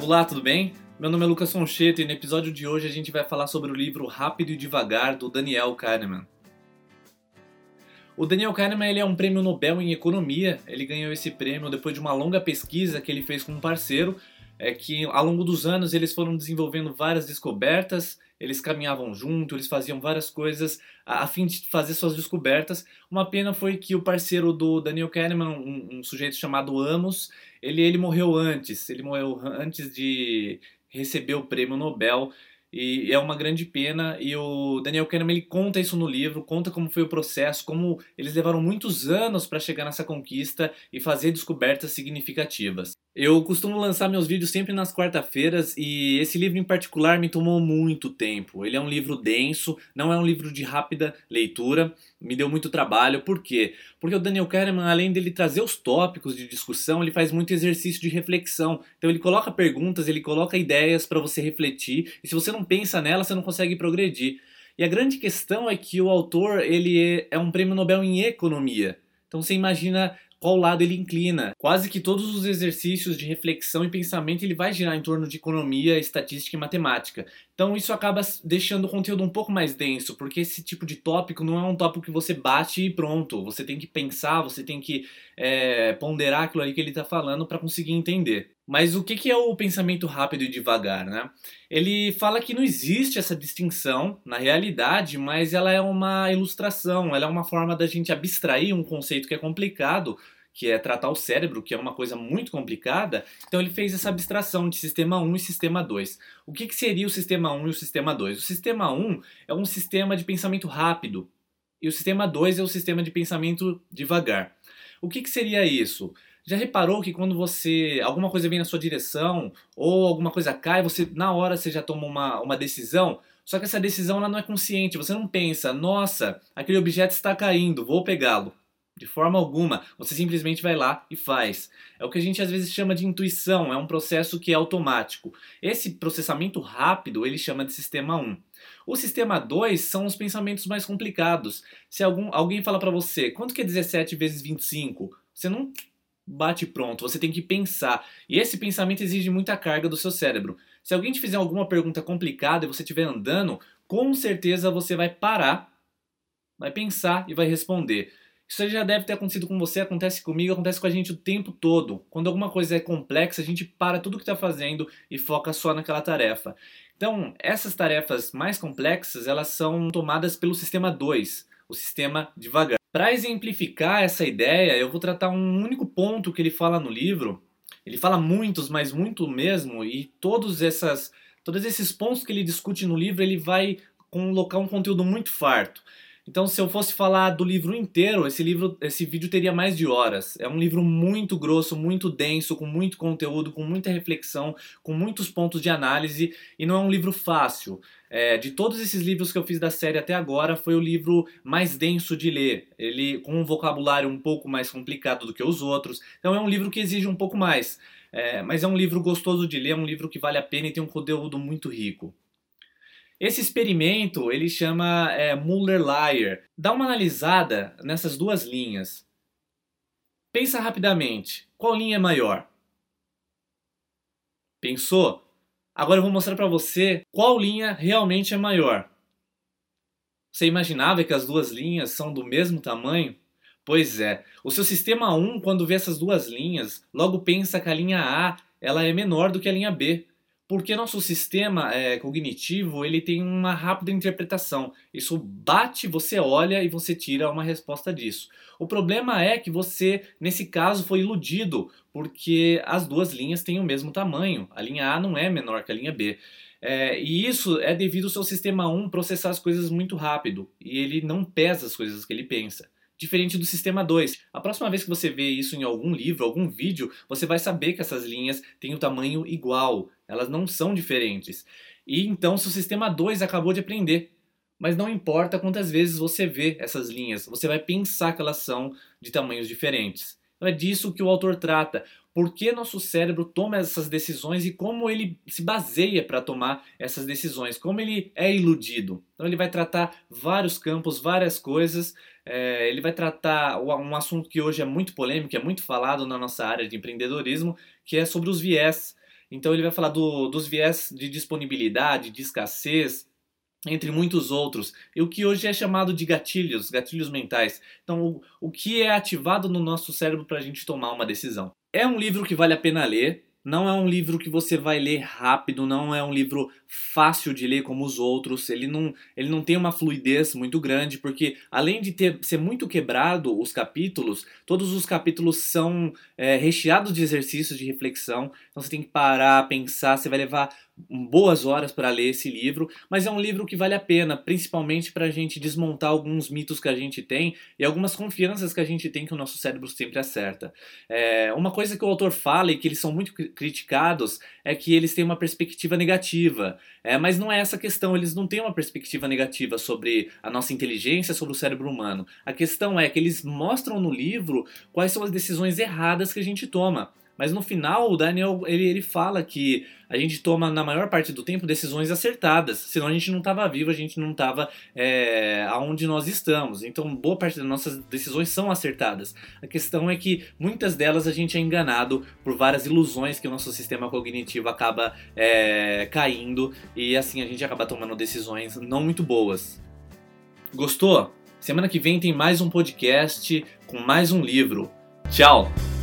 Olá, tudo bem? Meu nome é Lucas Foncheto e no episódio de hoje a gente vai falar sobre o livro Rápido e Devagar do Daniel Kahneman. O Daniel Kahneman ele é um prêmio Nobel em economia. Ele ganhou esse prêmio depois de uma longa pesquisa que ele fez com um parceiro, é que ao longo dos anos eles foram desenvolvendo várias descobertas, eles caminhavam junto, eles faziam várias coisas a, a fim de fazer suas descobertas. Uma pena foi que o parceiro do Daniel Kahneman, um, um sujeito chamado Amos, ele, ele morreu antes. Ele morreu antes de receber o prêmio Nobel. E é uma grande pena. E o Daniel Kahneman ele conta isso no livro, conta como foi o processo, como eles levaram muitos anos para chegar nessa conquista e fazer descobertas significativas. Eu costumo lançar meus vídeos sempre nas quarta-feiras e esse livro em particular me tomou muito tempo. Ele é um livro denso, não é um livro de rápida leitura, me deu muito trabalho. Por quê? Porque o Daniel Kahneman, além dele trazer os tópicos de discussão, ele faz muito exercício de reflexão. Então ele coloca perguntas, ele coloca ideias para você refletir e se você não pensa nela, você não consegue progredir. E a grande questão é que o autor ele é, é um prêmio Nobel em economia. Então você imagina qual lado ele inclina. Quase que todos os exercícios de reflexão e pensamento ele vai girar em torno de economia, estatística e matemática. Então isso acaba deixando o conteúdo um pouco mais denso, porque esse tipo de tópico não é um tópico que você bate e pronto. Você tem que pensar, você tem que é, ponderar aquilo ali que ele está falando para conseguir entender. Mas o que é o pensamento rápido e devagar, né? Ele fala que não existe essa distinção na realidade, mas ela é uma ilustração, ela é uma forma da gente abstrair um conceito que é complicado que é tratar o cérebro, que é uma coisa muito complicada. Então ele fez essa abstração de sistema 1 e sistema 2. O que, seria o sistema 1 e o sistema 2? O sistema 1 é um sistema de pensamento rápido e o sistema 2 é o sistema de pensamento devagar. O que seria isso? Já reparou que quando você alguma coisa vem na sua direção ou alguma coisa cai, você na hora você já toma uma, uma decisão, só que essa decisão ela não é consciente, você não pensa, nossa, aquele objeto está caindo, vou pegá-lo. De forma alguma, você simplesmente vai lá e faz. É o que a gente às vezes chama de intuição, é um processo que é automático. Esse processamento rápido ele chama de sistema 1. O sistema 2 são os pensamentos mais complicados. Se algum, alguém fala para você, quanto que é 17 vezes 25? Você não bate pronto, você tem que pensar. E esse pensamento exige muita carga do seu cérebro. Se alguém te fizer alguma pergunta complicada e você estiver andando, com certeza você vai parar, vai pensar e vai responder. Isso já deve ter acontecido com você, acontece comigo, acontece com a gente o tempo todo. Quando alguma coisa é complexa, a gente para tudo que está fazendo e foca só naquela tarefa. Então, essas tarefas mais complexas, elas são tomadas pelo sistema 2, o sistema devagar. Para exemplificar essa ideia, eu vou tratar um único ponto que ele fala no livro. Ele fala muitos, mas muito mesmo, e todos essas todos esses pontos que ele discute no livro, ele vai colocar um conteúdo muito farto. Então, se eu fosse falar do livro inteiro, esse livro, esse vídeo teria mais de horas. É um livro muito grosso, muito denso, com muito conteúdo, com muita reflexão, com muitos pontos de análise e não é um livro fácil. É, de todos esses livros que eu fiz da série até agora, foi o livro mais denso de ler. Ele com um vocabulário um pouco mais complicado do que os outros. Então, é um livro que exige um pouco mais. É, mas é um livro gostoso de ler, é um livro que vale a pena e tem um conteúdo muito rico. Esse experimento ele chama é, Muller-Lyer. Dá uma analisada nessas duas linhas. Pensa rapidamente, qual linha é maior? Pensou? Agora eu vou mostrar para você qual linha realmente é maior. Você imaginava que as duas linhas são do mesmo tamanho? Pois é, o seu sistema 1, quando vê essas duas linhas, logo pensa que a linha A ela é menor do que a linha B porque nosso sistema é, cognitivo ele tem uma rápida interpretação. Isso bate, você olha e você tira uma resposta disso. O problema é que você, nesse caso, foi iludido, porque as duas linhas têm o mesmo tamanho. A linha A não é menor que a linha B. É, e isso é devido ao seu sistema 1 processar as coisas muito rápido e ele não pesa as coisas que ele pensa diferente do sistema 2. A próxima vez que você vê isso em algum livro, algum vídeo, você vai saber que essas linhas têm o um tamanho igual, elas não são diferentes. E então seu sistema 2 acabou de aprender. Mas não importa quantas vezes você vê essas linhas, você vai pensar que elas são de tamanhos diferentes. Então é disso que o autor trata. Por que nosso cérebro toma essas decisões e como ele se baseia para tomar essas decisões, como ele é iludido. Então ele vai tratar vários campos, várias coisas. É, ele vai tratar um assunto que hoje é muito polêmico, é muito falado na nossa área de empreendedorismo, que é sobre os viés. Então ele vai falar do, dos viés de disponibilidade, de escassez, entre muitos outros, e o que hoje é chamado de gatilhos, gatilhos mentais. Então, o, o que é ativado no nosso cérebro para a gente tomar uma decisão. É um livro que vale a pena ler, não é um livro que você vai ler rápido, não é um livro fácil de ler como os outros. Ele não, ele não tem uma fluidez muito grande, porque além de ter, ser muito quebrado os capítulos, todos os capítulos são é, recheados de exercícios de reflexão. Então você tem que parar, pensar, você vai levar boas horas para ler esse livro, mas é um livro que vale a pena, principalmente para a gente desmontar alguns mitos que a gente tem e algumas confianças que a gente tem que o nosso cérebro sempre acerta. É, uma coisa que o autor fala e que eles são muito criticados é que eles têm uma perspectiva negativa, é, mas não é essa a questão, eles não têm uma perspectiva negativa sobre a nossa inteligência, sobre o cérebro humano. A questão é que eles mostram no livro quais são as decisões erradas que a gente toma. Mas no final, o Daniel ele, ele fala que a gente toma, na maior parte do tempo, decisões acertadas. Senão a gente não estava vivo, a gente não estava é, aonde nós estamos. Então, boa parte das nossas decisões são acertadas. A questão é que muitas delas a gente é enganado por várias ilusões que o nosso sistema cognitivo acaba é, caindo e assim a gente acaba tomando decisões não muito boas. Gostou? Semana que vem tem mais um podcast com mais um livro. Tchau!